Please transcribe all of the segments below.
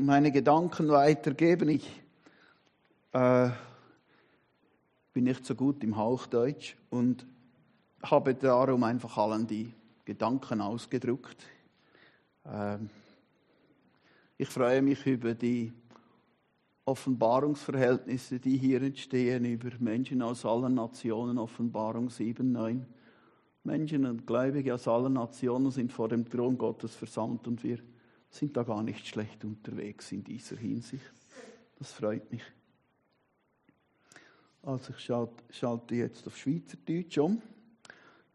meine Gedanken weitergeben. Ich äh, bin nicht so gut im Hauchdeutsch und habe darum einfach allen die Gedanken ausgedruckt. Ähm, ich freue mich über die Offenbarungsverhältnisse, die hier entstehen, über Menschen aus allen Nationen, Offenbarung 7, 9. Menschen und Gläubige aus allen Nationen sind vor dem Thron Gottes versammelt und wir sind da gar nicht schlecht unterwegs in dieser Hinsicht. Das freut mich. Also ich schalte jetzt auf Schweizerdeutsch um.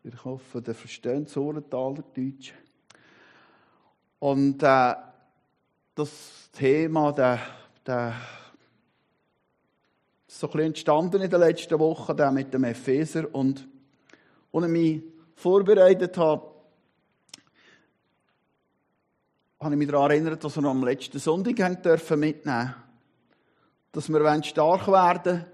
Ich hoffe, der versteht das Ohrentaler Deutsch. Und äh, das Thema, der, der ist so ein bisschen entstanden in den letzten Wochen, der mit dem Epheser. Und als ich mich vorbereitet habe, habe ich mich daran erinnert, dass wir am letzten Sonntag mitnehmen dürfen Dass wir stark werden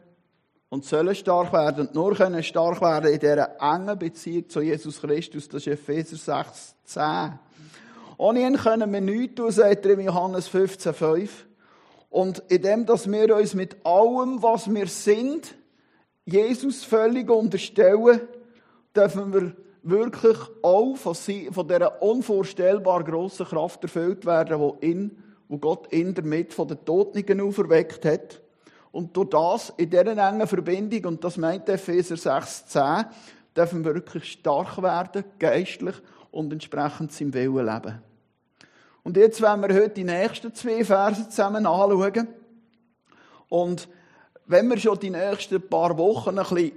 und sollen stark werden und nur können stark werden in dieser engen Beziehung zu Jesus Christus. Das ist Epheser 6, 10. Ohne ihn können wir nichts tun, sagt er in Johannes 15, 5. Und in dem, dass wir uns mit allem, was wir sind, Jesus völlig unterstellen, dürfen wir wirklich auch von, von dieser unvorstellbar grossen Kraft erfüllt werden, wo, in, wo Gott in damit von den Toten auferweckt hat. Und durch das, in dieser engen Verbindung, und das meint Epheser 6,10, dürfen wir wirklich stark werden, geistlich und entsprechend seinem Willen leben. Und jetzt werden wir heute die nächsten zwei Verse zusammen anschauen. Und wenn wir schon die nächsten paar Wochen ein bisschen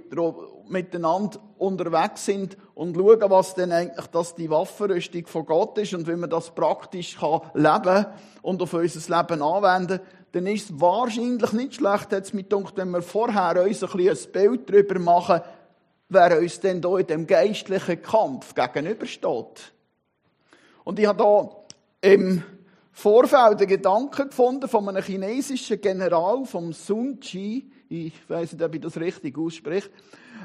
miteinander unterwegs sind und schauen, was denn eigentlich das die Waffenrüstung von Gott ist und wie man das praktisch kann leben und auf unser Leben anwenden, dann ist es wahrscheinlich nicht schlecht, jetzt mit dunkt, wenn wir vorher uns ein, bisschen ein Bild darüber machen, wer uns denn hier in dem geistlichen Kampf gegenübersteht. Und ich habe hier im Vorfeld einen Gedanken gefunden von einem chinesischen General, vom Sun Chi. Ich weiß nicht, ob ich das richtig ausspreche.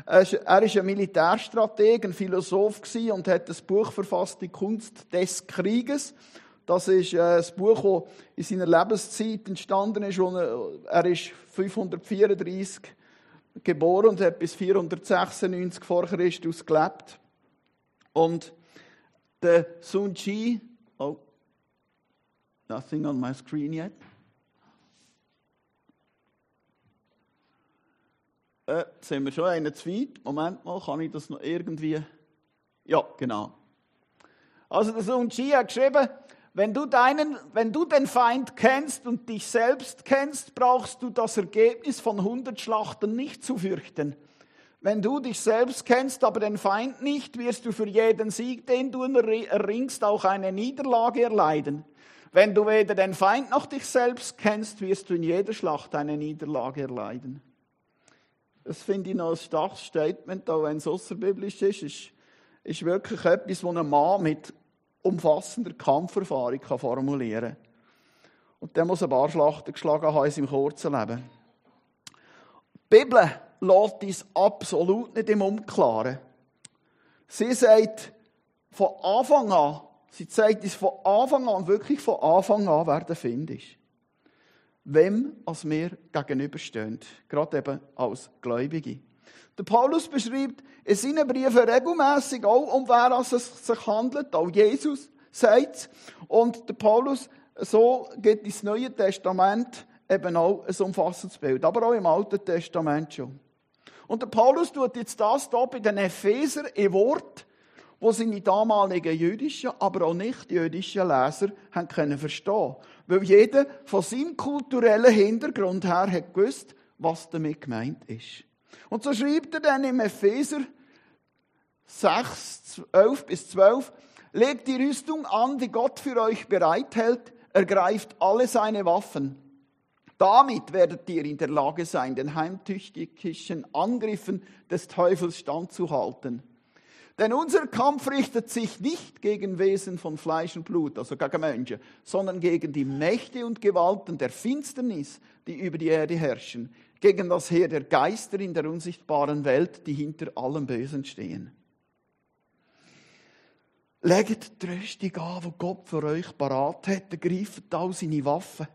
Er war ein Militärstrateg, ein Philosoph und hat ein Buch verfasst, die Kunst des Krieges. Das ist äh, ein Buch, das in seiner Lebenszeit entstanden ist. Er ist 534 geboren und hat bis 496 vor Christus gelebt. Und der Sun Chi, oh, nothing on my screen yet. Äh, sind wir schon einen Zweet. Moment mal, kann ich das noch irgendwie. Ja, genau. Also, der Sun Chi hat geschrieben, wenn du, deinen, wenn du den Feind kennst und dich selbst kennst, brauchst du das Ergebnis von 100 Schlachten nicht zu fürchten. Wenn du dich selbst kennst, aber den Feind nicht, wirst du für jeden Sieg, den du erringst, auch eine Niederlage erleiden. Wenn du weder den Feind noch dich selbst kennst, wirst du in jeder Schlacht eine Niederlage erleiden. Das finde ich noch ein starkes Statement, auch wenn es außerbiblisch ist, ist, ist wirklich etwas, was ein Mann mit umfassender Kampferfahrung kann formulieren kann. Und der muss ein paar Schlachten geschlagen haben in seinem kurzen Leben. Die Bibel lässt uns absolut nicht im Unklaren. Sie sagt von Anfang an, sie zeigt uns von Anfang an, wirklich von Anfang an, wer der Find ist. Wem als wir gegenüberstehen. Gerade eben als Gläubige. Der Paulus beschreibt in seinen Briefen regelmäßig auch, um wer es sich handelt. Auch Jesus sagt Und der Paulus, so geht ins Neue Testament eben auch ein umfassendes Bild. Aber auch im Alten Testament schon. Und der Paulus tut jetzt das hier bei den Epheser in Wort, wo seine damaligen jüdischen, aber auch nicht jüdischen Leser haben können verstehen. Weil jeder von seinem kulturellen Hintergrund her hat gewusst, was damit gemeint ist. Und so schreibt er dann im Epheser 6, 11 bis 12, legt die Rüstung an, die Gott für euch bereithält, ergreift alle seine Waffen. Damit werdet ihr in der Lage sein, den heimtüchtigen Angriffen des Teufels standzuhalten. Denn unser Kampf richtet sich nicht gegen Wesen von Fleisch und Blut, also gegen Menschen, sondern gegen die Mächte und Gewalten der Finsternis, die über die Erde herrschen, gegen das Heer der Geister in der unsichtbaren Welt, die hinter allem Bösen stehen. Legt die Rüstung an, die Gott für euch parat hat, greift all seine Waffen.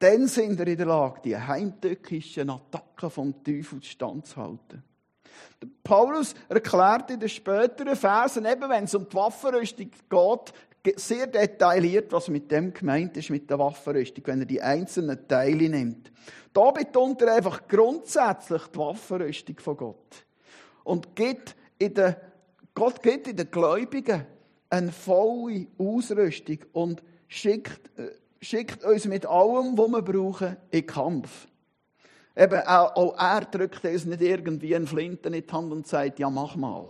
dann sind wir in der Lage, die heimtückischen Attacken vom Teufel standzuhalten. Paulus erklärt in den späteren Versen, eben wenn es um die Waffenrüstung geht, sehr detailliert, was mit dem gemeint ist, mit der Waffenrüstung, wenn er die einzelnen Teile nimmt. Da betont er einfach grundsätzlich die Waffenrüstung von Gott. Und gibt in den, Gott gibt in den Gläubigen eine volle Ausrüstung und schickt, äh, schickt uns mit allem, was wir brauchen, in den Kampf. Eben, auch, auch er drückt uns nicht irgendwie einen Flinten in die Hand und sagt, ja, mach mal.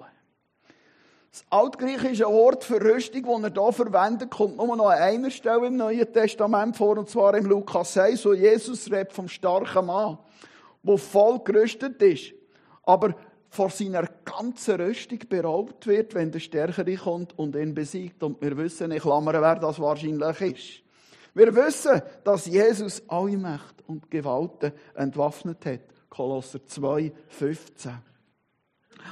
Das altgriechische Wort für Rüstung, das er hier verwendet, kommt nur noch an einer Stelle im Neuen Testament vor, und zwar im Lukas 6, wo Jesus redet vom starken Mann, der voll gerüstet ist, aber vor seiner ganzen Rüstung beraubt wird, wenn der Stärkere kommt und ihn besiegt. Und wir wissen, ich klammere, wer das wahrscheinlich ist. Wir wissen, dass Jesus alle Macht und Gewalten entwaffnet hat. Kolosser 2, 15.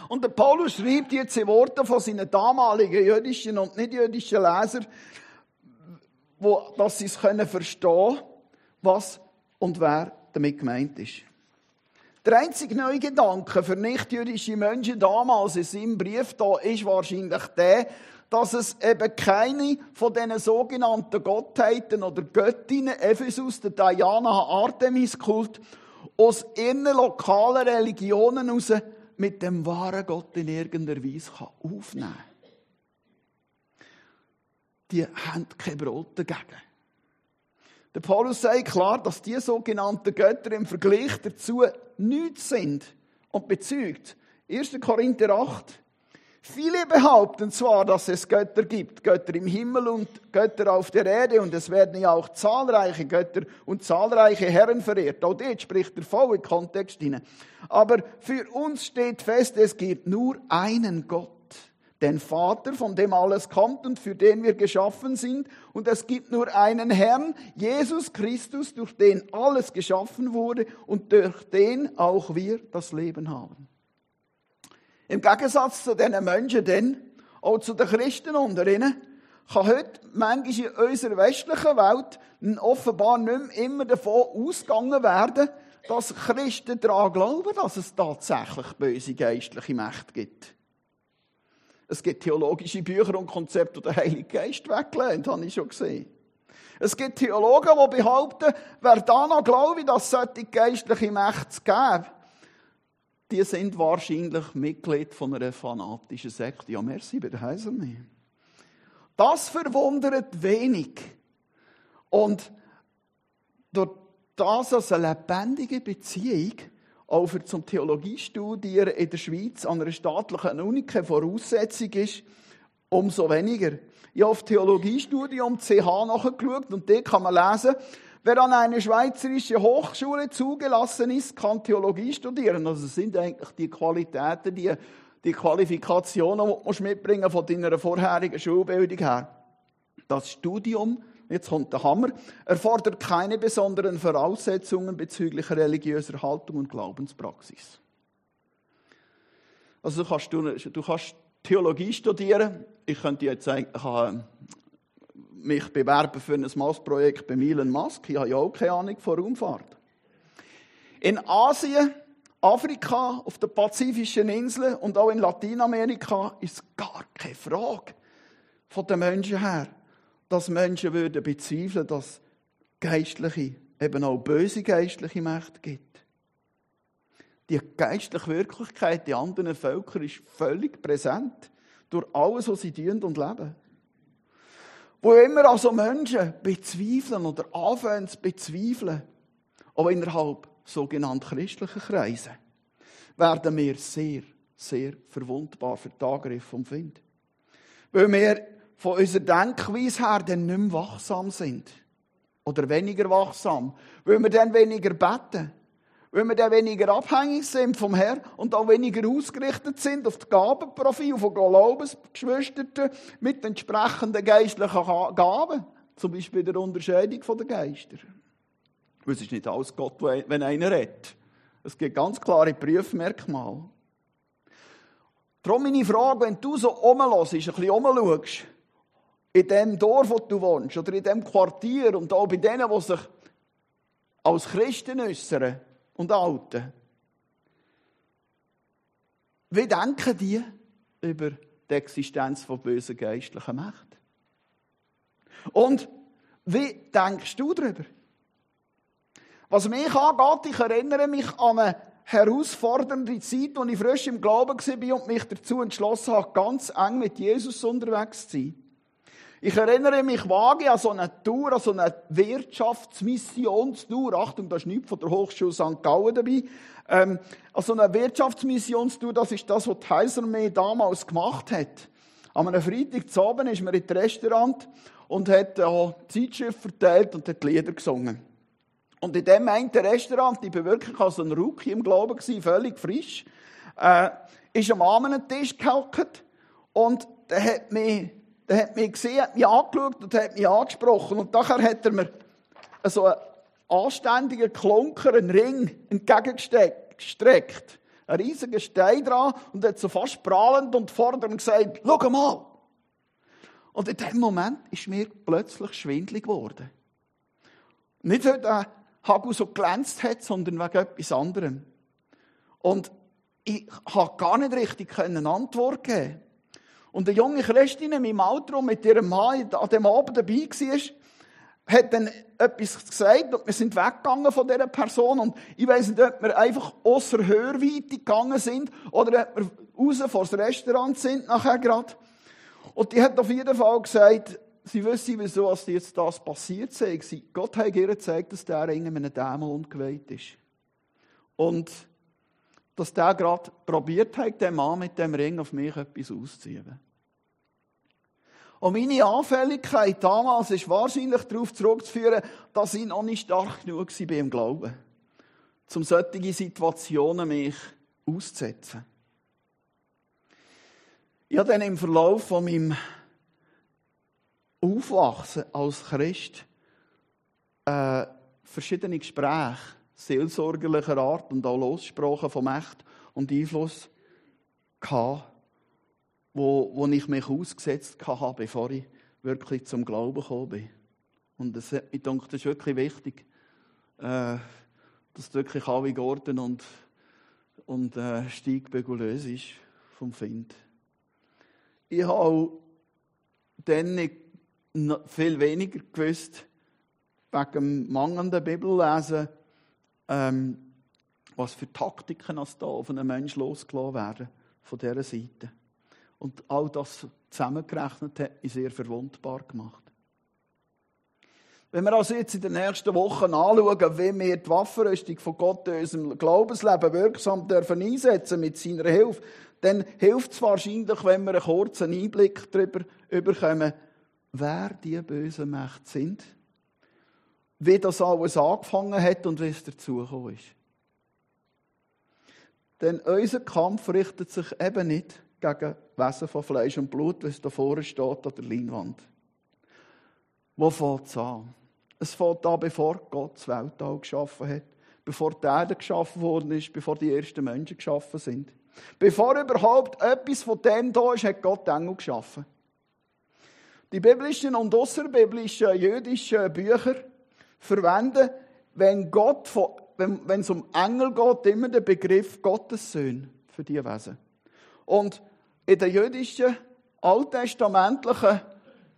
Und der Paulus schreibt jetzt in Worten von seinen damaligen jüdischen und nicht jüdischen Lesern, dass sie es können verstehen was und wer damit gemeint ist. Der einzige neue Gedanke für nicht-jüdische Menschen damals in seinem Brief da ist wahrscheinlich der, dass es eben keine von diesen sogenannten Gottheiten oder Göttinnen, Ephesus, der Diana, Artemis-Kult, aus ihren lokalen Religionen heraus mit dem wahren Gott in irgendeiner Weise aufnehmen kann. Die haben kein Brot dagegen. Der Paulus sagt klar, dass die sogenannten Götter im Vergleich dazu nichts sind und bezeugt. 1. Korinther 8, Viele behaupten zwar, dass es Götter gibt, Götter im Himmel und Götter auf der Erde, und es werden ja auch zahlreiche Götter und zahlreiche Herren verehrt. Auch dort spricht der volle Kontext hinein. Aber für uns steht fest, es gibt nur einen Gott, den Vater, von dem alles kommt und für den wir geschaffen sind, und es gibt nur einen Herrn, Jesus Christus, durch den alles geschaffen wurde und durch den auch wir das Leben haben. Im Gegensatz zu diesen Menschen dann, auch zu den Christen unter ihnen, kann heute manchmal in unserer westlichen Welt offenbar nicht mehr immer davon ausgegangen werden, dass Christen daran glauben, dass es tatsächlich böse geistliche Mächte gibt. Es gibt theologische Bücher und Konzepte, die den Heiligen Geist weglehnt, habe ich schon gesehen. Es gibt Theologen, die behaupten, wer da noch glaubt, dass es solche geistliche Mächte gibt, die sind wahrscheinlich Mitglied von einer fanatischen Sekte. Ja, merci, bitte heißen nicht. Das verwundert wenig. Und durch das als eine lebendige Beziehung auch für zum Theologiestudieren in der Schweiz an einer staatlichen Uni keine Voraussetzung ist, umso weniger. Ich habe auf Theologiestudium CH nachgeschaut und dort kann man lesen, Wer an eine schweizerische Hochschule zugelassen ist, kann Theologie studieren. Also sind eigentlich die Qualitäten, die, die Qualifikationen, die du mitbringen von deiner vorherigen Schulbildung her. Das Studium, jetzt kommt der Hammer, erfordert keine besonderen Voraussetzungen bezüglich religiöser Haltung und Glaubenspraxis. Also du kannst, du, kannst Theologie studieren. Ich könnte jetzt eigentlich mich bewerben für ein Mars-Projekt bei Elon Musk. Ich habe ja auch keine Ahnung von Raumfahrt. In Asien, Afrika, auf den pazifischen Inseln und auch in Lateinamerika ist gar keine Frage von den Menschen her, dass Menschen würden bezweifeln, dass geistliche, eben auch böse geistliche Mächte gibt. Die geistliche Wirklichkeit in anderen Völkern ist völlig präsent durch alles, was sie tun und leben. Wo immer also Menschen bezweifeln oder anfangen zu bezweifeln, auch innerhalb sogenannter christlicher Kreise, werden wir sehr, sehr verwundbar für die Angriffe vom Find. Weil wir von unserer Denkweise her dann nicht mehr wachsam sind. Oder weniger wachsam. Weil wir dann weniger beten weil wir dann weniger abhängig sind vom Herrn und auch weniger ausgerichtet sind auf das Gabenprofil von Glaubensgeschwistern mit entsprechenden geistlichen Gaben. Zum Beispiel der Unterscheidung der Geister. Es ist nicht alles Gott, wenn einer redet. Es gibt ganz klare Prüfmerkmale. Darum meine Frage, wenn du so rumlässt, ein bisschen rumschaust, in dem Dorf, wo du wohnst, oder in dem Quartier und auch bei denen, die sich als Christen äußern und Alten. Wie denken die über die Existenz von bösen geistlichen Mächten? Und wie denkst du darüber? Was mich angeht, ich erinnere mich an eine herausfordernde Zeit, als ich frisch im Glauben war und mich dazu entschlossen habe, ganz eng mit Jesus unterwegs zu sein. Ich erinnere mich vage an so eine Tour, an so eine Wirtschaftsmissionstour. Achtung, da ist nichts von der Hochschule St. Gallen dabei. Ähm, an so eine Wirtschaftsmissionstour, das ist das, was die Heiserarmee damals gemacht hat. An einem Freitag zu Abend ist man in das Restaurant und hat äh, Zeitschrift verteilt und hat Lieder gesungen. Und in dem einen Restaurant, ich war wirklich als ein Rookie im Glauben, völlig frisch, äh, ist am Abend Tisch gehockt und der hat mich, der hat mich gesehen, hat mich angeschaut und hat mich angesprochen. Und nachher hat er mir so einen anständigen Klunker, einen Ring entgegengestreckt. Ein riesiger Stein dran und hat so fast prahlend und fordernd gesagt, schau mal. Und in dem Moment ist mir plötzlich schwindlig geworden. Nicht, weil der Hagel so glänzt hat, sondern wegen etwas anderem. Und ich konnte gar nicht richtig eine Antwort geben. Und eine junge Christin in meinem Alter, mit ihrem Mann an dem Abend dabei war, hat dann etwas gesagt und wir sind weggegangen von dieser Person und ich weiß nicht, ob wir einfach außer Hörweite gegangen sind oder ob wir raus vor das Restaurant sind nachher gerade. Und die hat auf jeden Fall gesagt, sie wissen, wieso als jetzt das passiert sei. Gott hat ihr gezeigt, dass der Ring einem Dämon geweiht ist. Und dass der gerade probiert hat, den Mann mit dem Ring auf mich etwas auszuziehen. Und meine Anfälligkeit damals ist wahrscheinlich darauf zurückzuführen, dass ich noch nicht stark genug war im Glauben, um solche Situationen mich auszusetzen. Ich habe dann im Verlauf von meinem Aufwachsen als Christ äh, verschiedene Gespräche seelsorgerlicher Art und auch Lossprachen von Macht und Einfluss gehabt, wo, wo ich mich ausgesetzt habe, bevor ich wirklich zum Glauben gekommen bin. Und das, ich denke, das ist wirklich wichtig, äh, dass wirklich alle Gordon und, und äh, steigbegulös ist vom Find. Ich habe dann nicht viel weniger gewusst, wegen dem mangelnden Bibellesen, ähm, was für Taktiken es da auf einen Menschen losgelassen werden von dieser Seite. Und all das zusammengerechnet hat mich sehr verwundbar gemacht. Wenn wir also jetzt in den nächsten Wochen anschauen, wie wir die Waffenrüstung von Gott in unserem Glaubensleben wirksam dürfen einsetzen mit seiner Hilfe, dann hilft es wahrscheinlich, wenn wir einen kurzen Einblick darüber bekommen, wer die bösen Mächte sind, wie das alles angefangen hat und wie es dazugekommen ist. Denn unser Kampf richtet sich eben nicht gegen Wesen von Fleisch und Blut, wie es da vorne steht an der Leinwand. Wo fängt es an? Es fängt an, bevor Gott das Weltall geschaffen hat, bevor die Erde geschaffen worden ist, bevor die ersten Menschen geschaffen sind. Bevor überhaupt etwas von dem da ist, hat Gott Engel geschaffen. Die biblischen und außerbiblischen jüdischen Bücher verwenden, wenn, Gott von, wenn, wenn es um Engel geht, immer den Begriff Gottessöhn für die Wesen. Und in den jüdischen, alttestamentlichen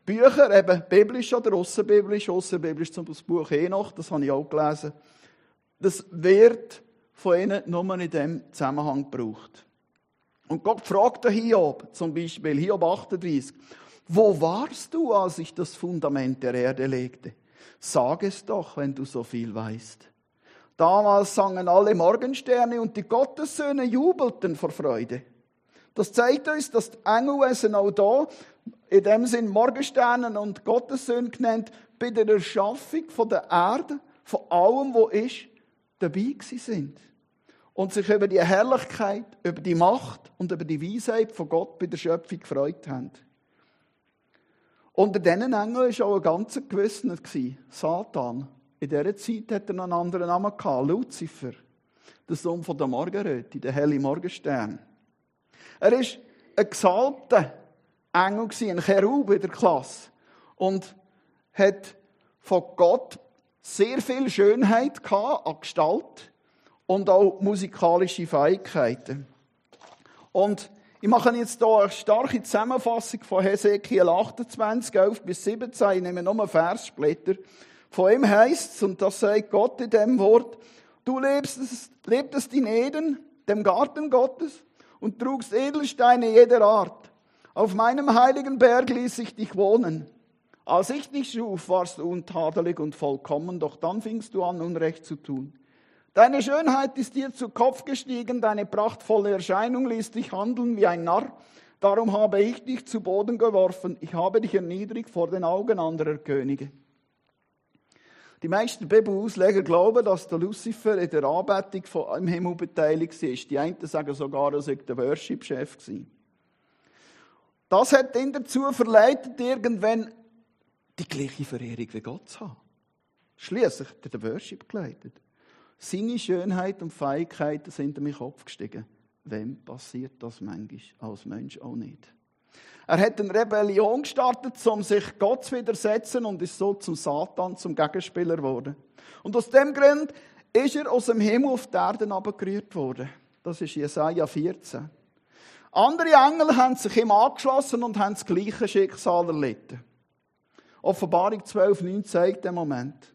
Büchern, eben biblisch oder außerbiblisch, außerbiblisch zum Buch Enoch, das habe ich auch gelesen, das wird von ihnen nur in diesem Zusammenhang gebraucht. Und Gott fragte Hiob, zum Beispiel, Hiob 38, wo warst du, als ich das Fundament der Erde legte? Sag es doch, wenn du so viel weißt. Damals sangen alle Morgensterne und die Gottessöhne jubelten vor Freude. Das zeigt uns, dass die Engelwesen auch da, in dem Sinn Morgensterne und Gottessöhne genannt, bei der Erschaffung der Erde, von allem, wo ist, dabei sind. Und sich über die Herrlichkeit, über die Macht und über die Weisheit von Gott bei der Schöpfung gefreut haben. Unter diesen Engeln war auch ein ganzer Gewissener, Satan. In dieser Zeit hat er noch einen anderen Namen gehabt, Luzifer, der Sohn von der Morgenröte, der helle Morgenstern. Er war ein gesalbter Engel, ein Cherub in der Klasse. Und hat von Gott sehr viel Schönheit gehabt an Gestalt und auch musikalische Fähigkeiten. Und ich mache jetzt hier eine starke Zusammenfassung von Hesekiel 28, 11 bis 17. Ich nehme nur Verssplitter. Von ihm heißt es, und das sagt Gott in dem Wort, du lebst, lebtest in Eden, dem Garten Gottes, und trugst Edelsteine jeder Art. Auf meinem heiligen Berg ließ ich dich wohnen. Als ich dich schuf, warst du untadelig und vollkommen, doch dann fingst du an, Unrecht zu tun. Deine Schönheit ist dir zu Kopf gestiegen, deine prachtvolle Erscheinung ließ dich handeln wie ein Narr. Darum habe ich dich zu Boden geworfen. Ich habe dich erniedrigt vor den Augen anderer Könige. Die meisten Bibelausleger glauben, dass der Lucifer in der Anbetung im Himmel beteiligt ist. Die einen sagen sogar, er sei der Worship-Chef. Das hat ihn dazu verleitet, irgendwann die gleiche Verehrung wie Gott zu haben. Schließlich hat er den Worship geleitet. Seine Schönheit und Fähigkeiten sind in meinen Kopf gestiegen. Wem passiert das manchmal als Mensch auch nicht? Er hat eine Rebellion gestartet, um sich Gott zu widersetzen und ist so zum Satan, zum Gegenspieler geworden. Und aus dem Grund ist er aus dem Himmel auf die Erde abgerührt worden. Das ist Jesaja 14. Andere Engel haben sich ihm angeschlossen und haben das gleiche Schicksal erlitten. Offenbarung 12,9 zeigt den Moment.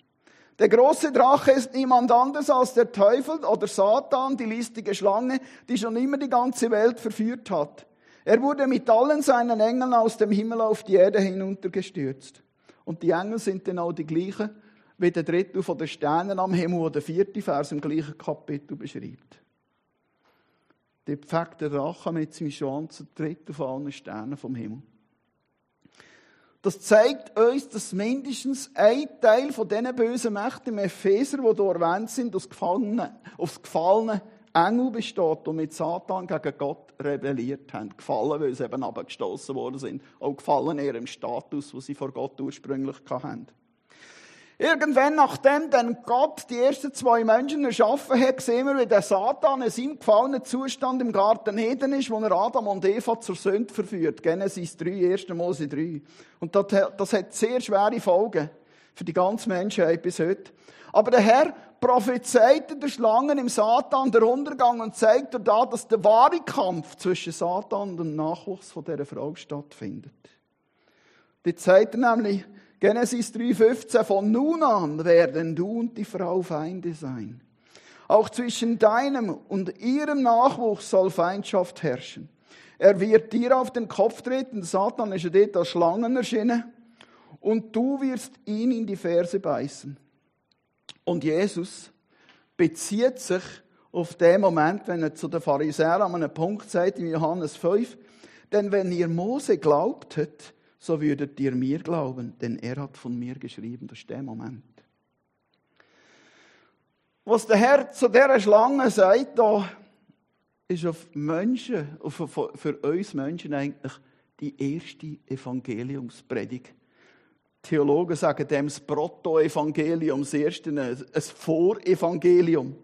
Der große Drache ist niemand anders als der Teufel oder Satan, die listige Schlange, die schon immer die ganze Welt verführt hat. Er wurde mit allen seinen Engeln aus dem Himmel auf die Erde hinuntergestürzt. Und die Engel sind auch die gleichen wie der dritte von den Sternen am Himmel, wo der vierte Vers im gleichen Kapitel beschreibt. Der pflegte Drache mit seinem Schwanz dritte von allen Sternen vom Himmel. Das zeigt uns, dass mindestens ein Teil von diesen bösen Mächten im Epheser, die hier erwähnt sind, aus gefallenen, aus gefallenen Engel besteht, die mit Satan gegen Gott rebelliert haben. Gefallen, weil sie eben abgestoßen worden sind. Auch gefallen in ihrem Status, wo sie vor Gott ursprünglich hatten. Irgendwann, nachdem dann Gott die ersten zwei Menschen erschaffen hat, sehen wir, wie der Satan in seinem gefallenen Zustand im Garten Eden ist, wo er Adam und Eva zur Sünde verführt. Genesis 3, 1. Mose 3. Und das, das hat sehr schwere Folgen für die ganze Menschheit bis heute. Aber der Herr prophezeite der Schlangen im Satan der Untergang und zeigt da, dass der wahre Kampf zwischen Satan und dem Nachwuchs von dieser Frau stattfindet. Die zeigt nämlich, Genesis 3,15, von nun an werden du und die Frau Feinde sein. Auch zwischen deinem und ihrem Nachwuchs soll Feindschaft herrschen. Er wird dir auf den Kopf treten, Satan ist dort als Schlangen erschienen, und du wirst ihn in die Ferse beißen. Und Jesus bezieht sich auf den Moment, wenn er zu den Pharisäern an einem Punkt sagt, in Johannes 5, denn wenn ihr Mose glaubtet, so würdet ihr mir glauben, denn er hat von mir geschrieben. Das ist der Moment. Was der Herr zu dieser Schlange sagt, da ist auf Menschen, für uns Menschen eigentlich die erste Evangeliumspredigt Theologen sagen dem das Proto-Evangelium, das erste, ein Vorevangelium.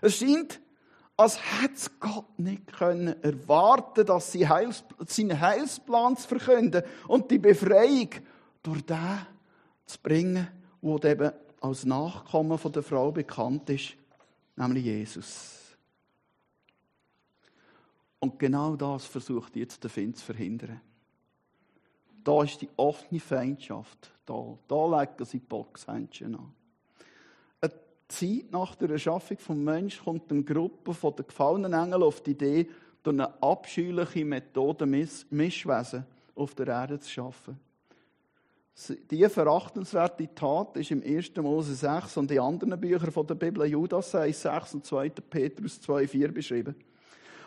Es scheint, als hätte Gott nicht können erwarten, dass sie Heils, seinen Heilsplan zu verkünden und die Befreiung durch den zu bringen, der eben als Nachkommen von der Frau bekannt ist, nämlich Jesus. Und genau das versucht jetzt der Feind zu verhindern. Da ist die offene Feindschaft da. Da legen sie Boxhändchen an. Zeit nach der Erschaffung des Menschen kommt eine Gruppe den gefallenen Engeln auf die Idee, durch eine abscheuliche Methode Mischwesen auf der Erde zu schaffen. Diese verachtenswerte Tat ist im 1. Mose 6 und in anderen Büchern der Bibel Judas 6 und 2. Petrus 2,4 beschrieben.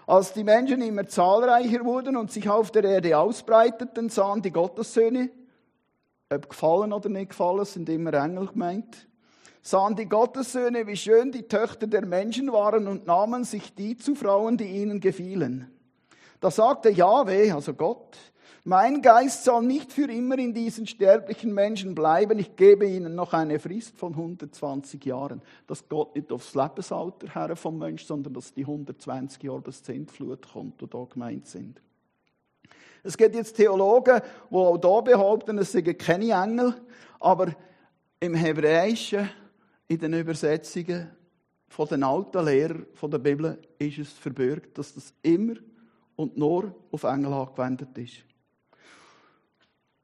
Als die Menschen immer zahlreicher wurden und sich auf der Erde ausbreiteten, sahen die Gottessöhne, ob gefallen oder nicht gefallen, sind immer Engel gemeint, sahen die Gottessöhne, wie schön die Töchter der Menschen waren und nahmen sich die zu Frauen, die ihnen gefielen. Da sagte Jahwe, also Gott, mein Geist soll nicht für immer in diesen sterblichen Menschen bleiben. Ich gebe ihnen noch eine Frist von 120 Jahren. Das geht nicht aufs Lebensalter her vom Mensch, sondern dass die 120 Jahre bis zur Endflut kommt, die da gemeint sind. Es gibt jetzt Theologen, die auch da behaupten, es seien keine Engel, aber im Hebräischen, in den Übersetzungen von den alten Lehrern von der Bibel, ist es verbürgt, dass das immer und nur auf Engel angewendet ist.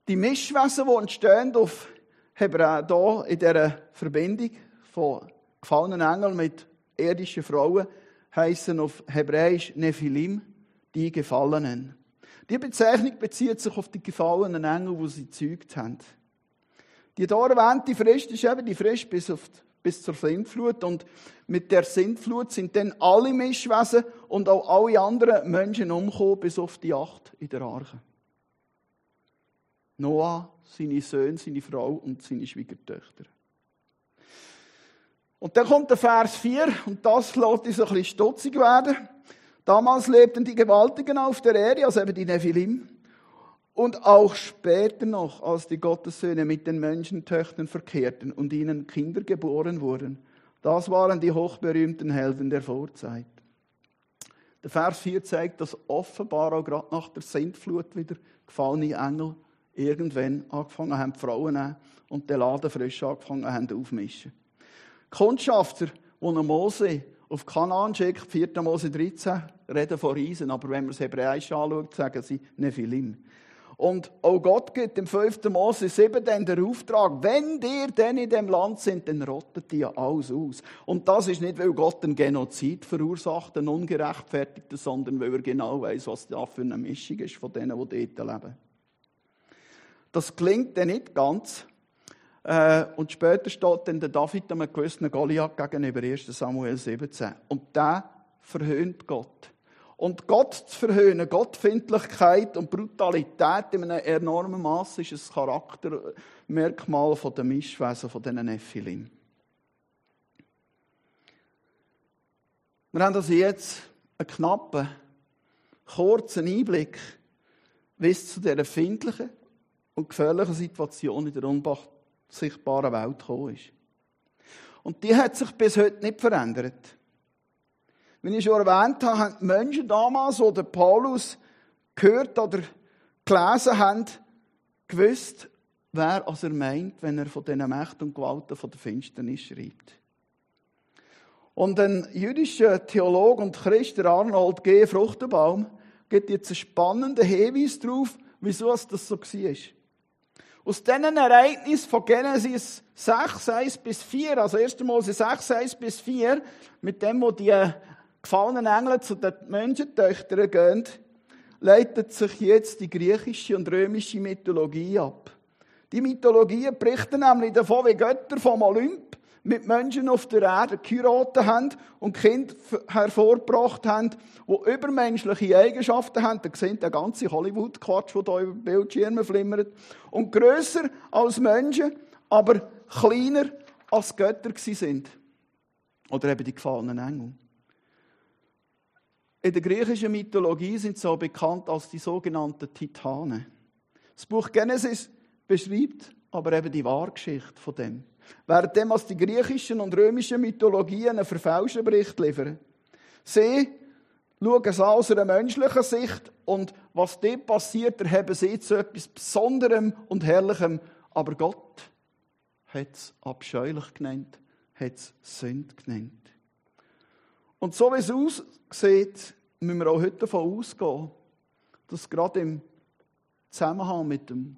Die Mischwesen, die entstehen auf Hebräer, hier in dieser Verbindung von gefallenen Engeln mit irdischen Frauen, heißen auf Hebräisch Nephilim, die Gefallenen. Die Bezeichnung bezieht sich auf die gefallenen Engel, die sie gezeugt haben. Die hier erwähnte Frist ist eben die Frist bis, auf die, bis zur Sintflut. Und mit der Sintflut sind dann alle Mischwesen und auch alle anderen Menschen umgekommen, bis auf die acht in der Arche. Noah, seine Söhne, seine Frau und seine Schwiegertöchter. Und dann kommt der Vers 4, und das lässt uns ein bisschen stutzig werden. Damals lebten die Gewaltigen auf der Erde, also eben die Nephilim. Und auch später noch, als die Gottessöhne mit den Menschentöchtern verkehrten und ihnen Kinder geboren wurden. Das waren die hochberühmten Helden der Vorzeit. Der Vers 4 zeigt, dass offenbar auch gerade nach der Sintflut wieder gefallene Engel irgendwann angefangen haben, Frauen nehmen und den Laden frisch angefangen haben aufmischen. Kundschafter, die Mose auf Kanaan schickt, 4. Mose 13, reden von Riesen, aber wenn man es Hebräisch anschaut, sagen sie Nephilim. Und auch Gott gibt im 5. Mose 7 dann den Auftrag, wenn dir denn in dem Land sind, dann rottet die alles aus. Und das ist nicht, weil Gott einen Genozid verursacht, einen ungerechtfertigten, sondern weil er genau weiß, was da für eine Mischung ist von denen, die dort leben. Das klingt dann nicht ganz. Äh, und später steht dann der David einem gewissen Goliath gegenüber 1. Samuel 17. Und der verhöhnt Gott. Und Gott zu verhöhnen, Gottfindlichkeit und Brutalität in einem enormen Maß ist ein Charaktermerkmal von den Mischwesen, von diesen Nephilim. Wir haben also jetzt einen knappen, kurzen Einblick, wie es zu dieser findlichen und gefährlichen Situation in der unsichtbaren Welt gekommen ist. Und die hat sich bis heute nicht verändert. Wie ich schon erwähnt habe, haben die Menschen damals, oder Paulus gehört oder gelesen haben, gewusst, wer als er meint, wenn er von diesen Mächten und Gewalten von der Finsternis schreibt. Und ein jüdischer Theologe und Christ, der Arnold G. Fruchtenbaum, gibt jetzt einen spannenden Hinweis darauf, wieso das so war. Aus diesen Ereignissen von Genesis 6, 1 bis 4, also 1. Mose 6, 1 bis 4, mit dem, wo die gefallenen Engel zu den Menschentöchtern gehen, leitet sich jetzt die griechische und römische Mythologie ab. Die Mythologien berichten nämlich davon, wie Götter vom Olymp mit Menschen auf der Erde geheiratet haben und Kinder hervorgebracht haben, die übermenschliche Eigenschaften haben. Da sehen der ganze Hollywood-Quatsch, der hier über Bildschirme flimmert. Und grösser als Menschen, aber kleiner als Götter sind. Oder eben die gefallenen Engel. In der griechischen Mythologie sind sie so bekannt als die sogenannten Titanen. Das Buch Genesis beschreibt aber eben die Wahrgeschichte von dem. Währenddem als die griechischen und römischen Mythologien einen verfälschten Bericht liefern. Sie schauen es aus einer menschlichen Sicht und was dort passiert, erheben sie zu etwas Besonderem und Herrlichem. Aber Gott hat es abscheulich genannt, hat es Sünde genannt. Und so wie es aussieht, müssen wir auch heute davon ausgehen, dass gerade im Zusammenhang mit dem,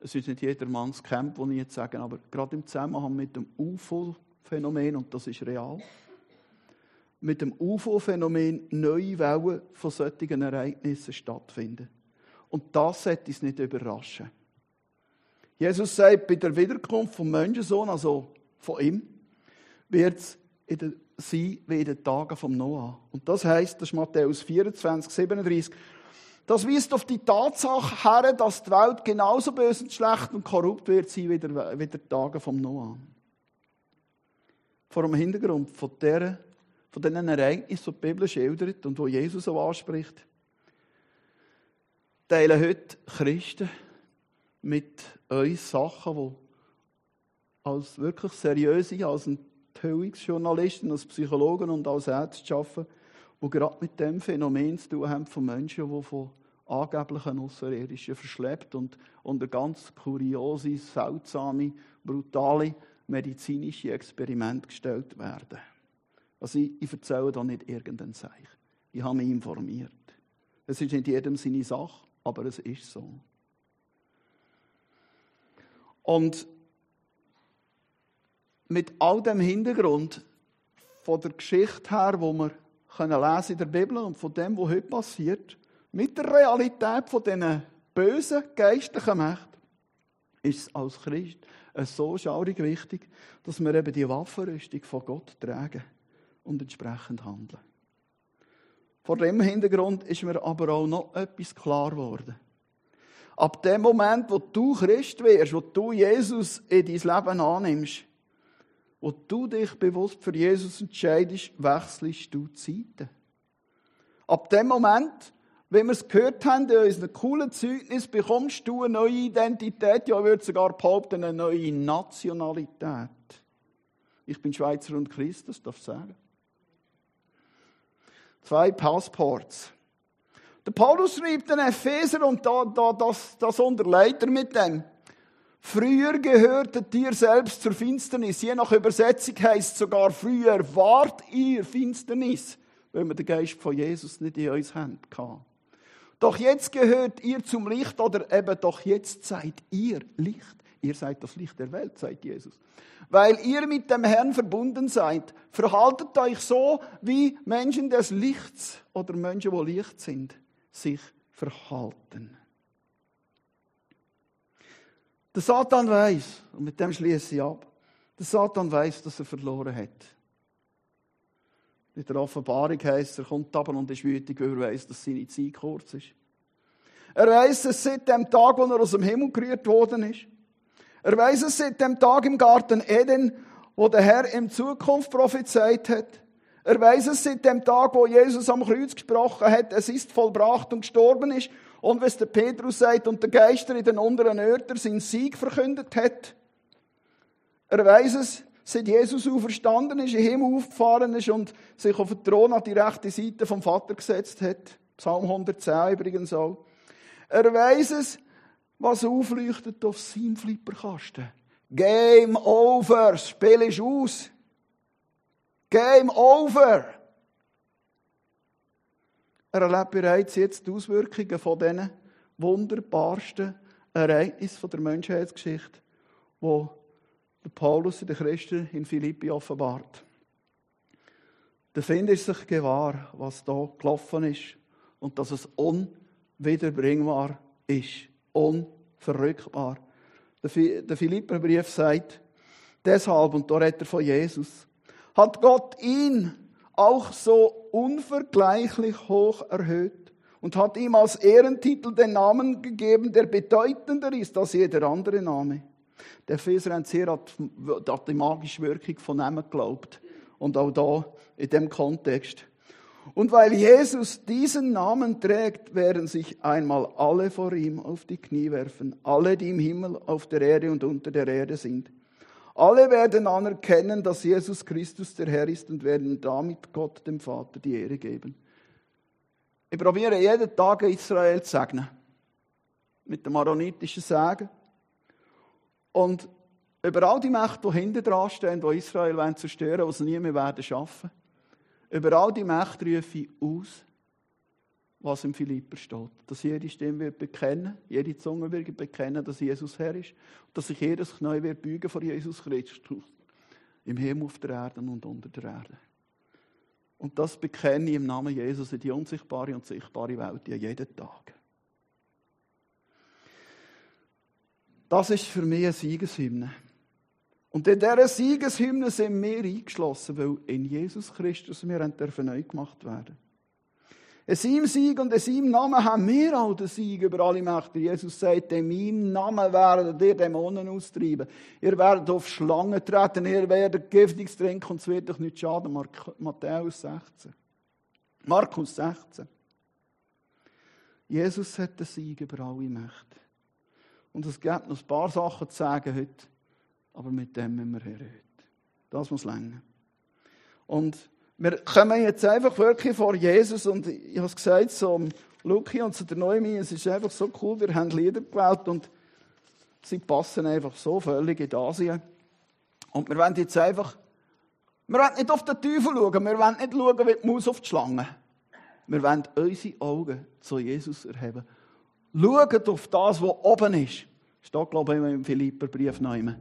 es ist nicht jedermanns Camp, wo ich jetzt sage, aber gerade im Zusammenhang mit dem UFO-Phänomen, und das ist real, mit dem UFO-Phänomen neue Wellen von solchen Ereignissen stattfinden. Und das sollte uns nicht überraschen. Jesus sagt, bei der Wiederkunft vom Menschensohn, also von ihm, wird es in der sein wie in den Tagen vom Noah. Und das heißt, das ist Matthäus 24, 37. Das weist auf die Tatsache her, dass die Welt genauso böse und schlecht und korrupt wird sein wie, der, wie der Tage vom Noah. Vor dem Hintergrund von, der, von diesen Ereignissen, die die Bibel schildert und wo Jesus so anspricht, teilen heute Christen mit uns Sachen, die als wirklich seriöse, als ein Enthüllungsjournalisten, als Psychologen und als Ärzte arbeiten, die gerade mit dem Phänomen zu tun haben von Menschen, die von angeblichen Außerirdischen verschleppt und unter ganz kuriose, seltsame, brutale medizinische Experimente gestellt werden. Also ich, ich erzähle da nicht irgendein Zeichen. Ich habe mich informiert. Es ist nicht jedem seine Sache, aber es ist so. Und mit all dem Hintergrund von der Geschichte her, wo wir können lesen in der Bibel und von dem, was heute passiert, mit der Realität von diesen bösen geistlichen Mächten, ist es als Christ so schaurig wichtig, dass wir eben die Waffenrüstung von Gott tragen und entsprechend handeln. Vor dem Hintergrund ist mir aber auch noch etwas klar geworden. Ab dem Moment, wo du Christ wirst, wo du Jesus in dein Leben annimmst, wo du dich bewusst für Jesus entscheidest, wechselst du Zeiten. Ab dem Moment, wenn wir es gehört haben, in unserem coolen Zeugnis, bekommst du eine neue Identität, ja, ich würde sogar behaupten, eine neue Nationalität. Ich bin Schweizer und Christ, das darf ich sagen. Zwei Passports. Der Paulus schreibt den Epheser und da, da, das, das unterleitet er mit dem. Früher gehörtet ihr selbst zur Finsternis. Je nach Übersetzung heißt sogar früher wart ihr Finsternis, wenn wir den Geist von Jesus nicht in uns haben. Doch jetzt gehört ihr zum Licht oder eben doch jetzt seid ihr Licht. Ihr seid das Licht der Welt, sagt Jesus. Weil ihr mit dem Herrn verbunden seid, verhaltet euch so, wie Menschen des Lichts oder Menschen, wo Licht sind, sich verhalten. Der Satan weiß, und mit dem schließe ich ab, der Satan weiß, dass er verloren hat. In der Offenbarung heißt er kommt aber und ist wütig, weil er weiß, dass seine Zeit kurz ist. Er weiß es seit dem Tag, wo er aus dem Himmel gerührt worden ist. Er weiß es seit dem Tag im Garten Eden, wo der Herr in Zukunft prophezeit hat. Er weiß es seit dem Tag, wo Jesus am Kreuz gesprochen hat, es ist vollbracht und gestorben ist. Und was der Petrus sagt und der Geister in den unteren Örtern seinen Sieg verkündet hat. Er weiß es, seit Jesus auferstanden ist, in Himmel aufgefahren ist und sich auf den Thron an die rechte Seite vom Vater gesetzt hat. Psalm 110 übrigens auch. Er weiß es, was aufleuchtet auf seinem Flipperkasten. Game over, Spiel ist aus. Game over. Er erlebt bereits jetzt die Auswirkungen von diesen wunderbarsten Ereignissen der Menschheitsgeschichte, der Paulus den Christen in Philippi offenbart. Der Finder ist sich gewahr, was da gelaufen ist und dass es unwiederbringbar ist, unverrückbar. Der Philipperbrief sagt, deshalb, und da redet er von Jesus, hat Gott ihn auch so unvergleichlich hoch erhöht und hat ihm als Ehrentitel den Namen gegeben, der bedeutender ist als jeder andere Name. Der Epheser hat sehr an die magische Wirkung von Namen geglaubt. Und auch da, in dem Kontext. Und weil Jesus diesen Namen trägt, werden sich einmal alle vor ihm auf die Knie werfen. Alle, die im Himmel, auf der Erde und unter der Erde sind. Alle werden anerkennen, dass Jesus Christus der Herr ist und werden damit Gott, dem Vater, die Ehre geben. Ich probiere jeden Tag Israel zu segnen. Mit dem aaronitischen Segen. Und über all die Mächte, die hinter dran stehen, die Israel zerstören wollen, die sie nie mehr werden schaffen, über all die Mächte rufe ich aus, was im Philipper steht. Dass jede Stimme wird bekennen, jede Zunge wird bekennen, dass Jesus Herr ist. Und dass sich jedes Knie wird beugen vor Jesus Christus. Im Himmel, auf der Erde und unter der Erde. Und das bekenne ich im Namen Jesus in die unsichtbare und sichtbare Welt ja jeden Tag. Das ist für mich eine Siegeshymne. Und in dieser Siegeshymne sind wir eingeschlossen, weil in Jesus Christus wir neu gemacht werden. In seinem Sieg und in seinem Namen haben wir auch den Sieg über alle Mächte. Jesus sagt, in meinem Namen werdet ihr Dämonen austreiben. Ihr werdet auf Schlangen treten, ihr werdet giftiges trinken und es wird euch nicht schaden. Matthäus 16. Markus 16. Jesus hat den Sieg über alle Mächte. Und es gibt noch ein paar Sachen zu sagen heute, aber mit dem müssen wir hören. Das muss länger. Und wir kommen jetzt einfach wirklich vor Jesus und ich habe es gesagt, so um, Luki und zu der Noemi, es ist einfach so cool, wir haben Lieder gewählt und sie passen einfach so völlig in Asien. Und wir wollen jetzt einfach, wir wollen nicht auf den Teufel schauen, wir wollen nicht schauen wie die Maus auf die Schlange. Wir wollen unsere Augen zu Jesus erheben. Schaut auf das, was oben ist. Steht, glaube ich, im Philipperbrief noch immer.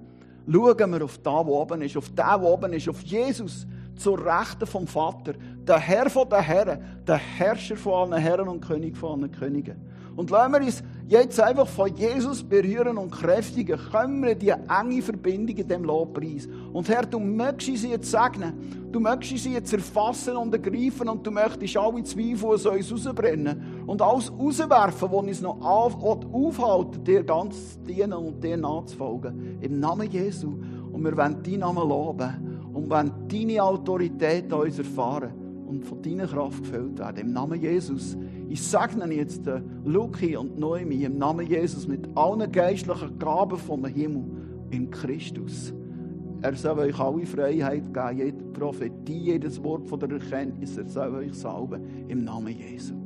Schauen wir auf das, was oben ist, auf den, der oben ist, auf Jesus zur Rechten vom Vater, der Herr von den Herren, der Herrscher von allen Herren und König von allen Königen. Und lassen wir uns jetzt einfach von Jesus berühren und kräftigen. Kommen wir die enge Verbindung in dem Lobpreis. Und Herr, du möchtest sie jetzt segnen. Du möchtest sie jetzt erfassen und ergreifen und du möchtest alle Zweifel aus uns rausbrennen. Und alles rauswerfen, was uns noch auf, aufhalten, dir ganz zu dienen und dir nachzufolgen. Im Namen Jesu. Und wir wollen deinen Namen loben. Und wollen deine Autorität an uns erfahren und von deiner Kraft gefüllt werden. Im Namen Jesus. Ich segne jetzt Luki und Noemi im Namen Jesus mit allen geistlichen Gaben vom Himmel in Christus. Er soll euch alle Freiheit geben, jede Prophetie, jedes Wort von der Erkenntnis, er soll euch salben im Namen Jesus.